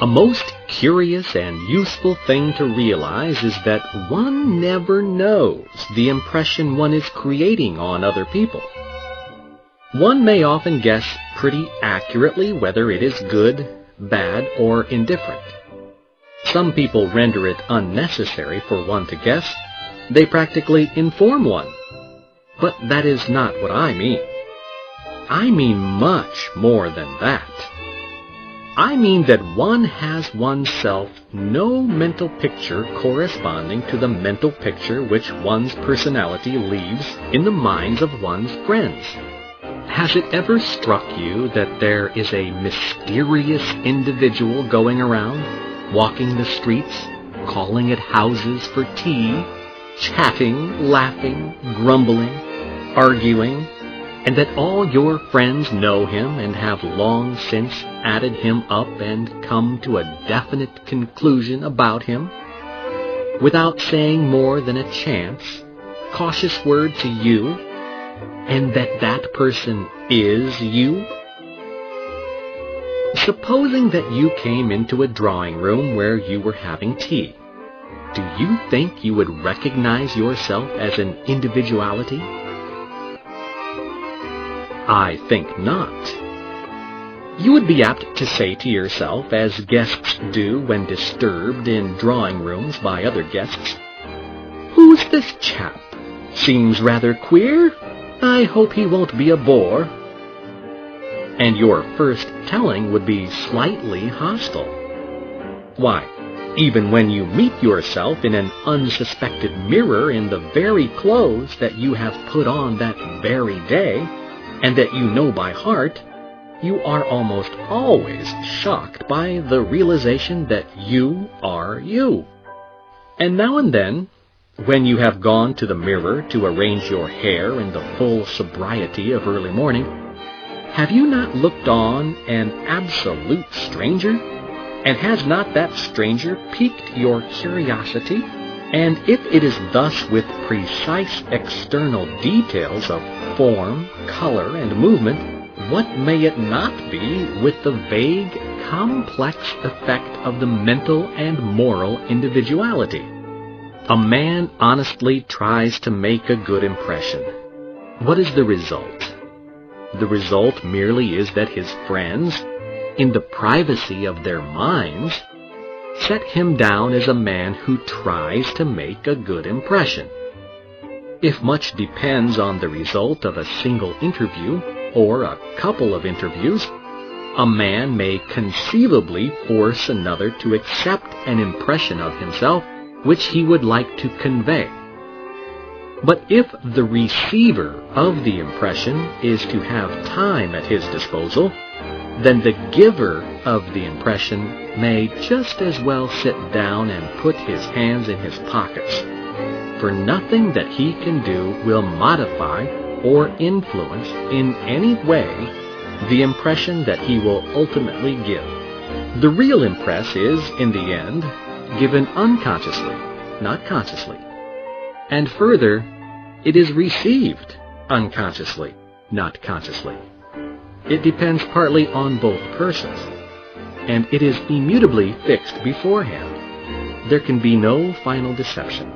A most curious and useful thing to realize is that one never knows the impression one is creating on other people. One may often guess pretty accurately whether it is good, bad, or indifferent. Some people render it unnecessary for one to guess. They practically inform one. But that is not what I mean. I mean much more than that. I mean that one has oneself no mental picture corresponding to the mental picture which one's personality leaves in the minds of one's friends. Has it ever struck you that there is a mysterious individual going around, walking the streets, calling at houses for tea, chatting, laughing, grumbling, arguing, and that all your friends know him and have long since added him up and come to a definite conclusion about him, without saying more than a chance, cautious word to you, and that that person is you? Supposing that you came into a drawing room where you were having tea, do you think you would recognize yourself as an individuality? I think not. You would be apt to say to yourself, as guests do when disturbed in drawing rooms by other guests, Who's this chap? Seems rather queer. I hope he won't be a bore. And your first telling would be slightly hostile. Why, even when you meet yourself in an unsuspected mirror in the very clothes that you have put on that very day, and that you know by heart, you are almost always shocked by the realization that you are you. And now and then, when you have gone to the mirror to arrange your hair in the full sobriety of early morning, have you not looked on an absolute stranger? And has not that stranger piqued your curiosity? And if it is thus with precise external details of form, color, and movement, what may it not be with the vague, complex effect of the mental and moral individuality? A man honestly tries to make a good impression. What is the result? The result merely is that his friends, in the privacy of their minds, set him down as a man who tries to make a good impression. If much depends on the result of a single interview or a couple of interviews, a man may conceivably force another to accept an impression of himself which he would like to convey. But if the receiver of the impression is to have time at his disposal, then the giver of the impression may just as well sit down and put his hands in his pockets for nothing that he can do will modify or influence in any way the impression that he will ultimately give. The real impress is, in the end, given unconsciously, not consciously. And further, it is received unconsciously, not consciously. It depends partly on both persons, and it is immutably fixed beforehand. There can be no final deception.